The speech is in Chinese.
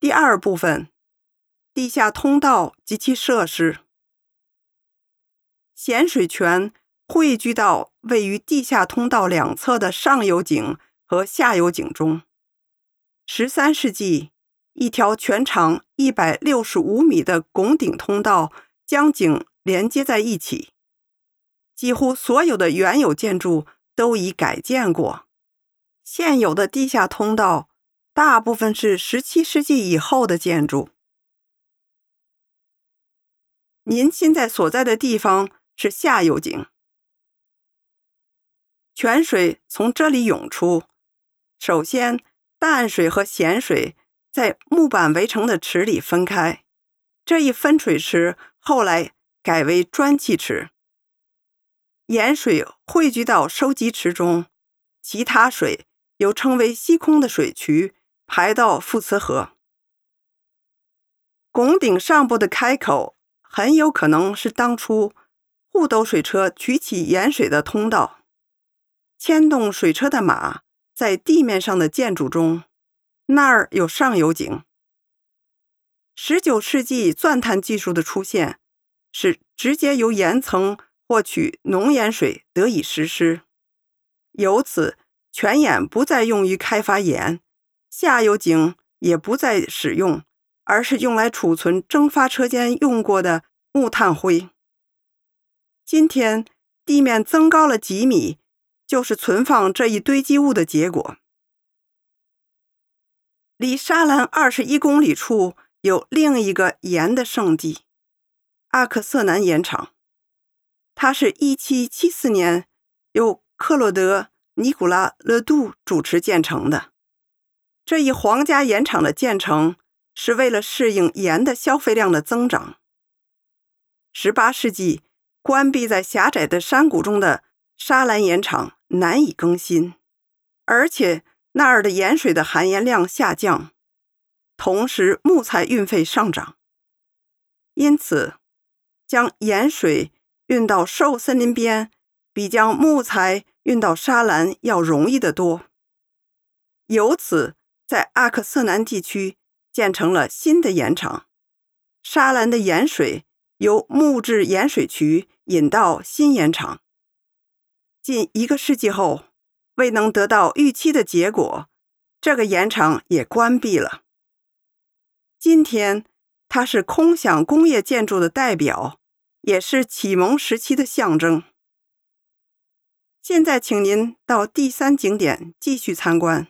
第二部分，地下通道及其设施。咸水泉汇聚到位于地下通道两侧的上游井和下游井中。十三世纪，一条全长一百六十五米的拱顶通道将井连接在一起。几乎所有的原有建筑都已改建过。现有的地下通道。大部分是十七世纪以后的建筑。您现在所在的地方是下游井，泉水从这里涌出。首先，淡水和咸水在木板围成的池里分开，这一分水池后来改为砖砌池。盐水汇聚到收集池中，其他水又称为吸空的水渠。排到富慈河，拱顶上部的开口很有可能是当初护斗水车取起盐水的通道。牵动水车的马在地面上的建筑中，那儿有上游井。十九世纪钻探技术的出现，使直接由岩层获取浓盐水得以实施，由此泉眼不再用于开发盐。下游井也不再使用，而是用来储存蒸发车间用过的木炭灰。今天地面增高了几米，就是存放这一堆积物的结果。离沙兰二十一公里处有另一个盐的圣地——阿克瑟南盐场，它是一七七四年由克洛德·尼古拉·勒杜主持建成的。这一皇家盐场的建成是为了适应盐的消费量的增长。18世纪，关闭在狭窄的山谷中的沙兰盐场难以更新，而且那儿的盐水的含盐量下降，同时木材运费上涨，因此将盐水运到瘦森林边比将木材运到沙兰要容易得多。由此。在阿克瑟南地区建成了新的盐场，沙兰的盐水由木质盐水渠引到新盐场。近一个世纪后，未能得到预期的结果，这个盐场也关闭了。今天，它是空想工业建筑的代表，也是启蒙时期的象征。现在，请您到第三景点继续参观。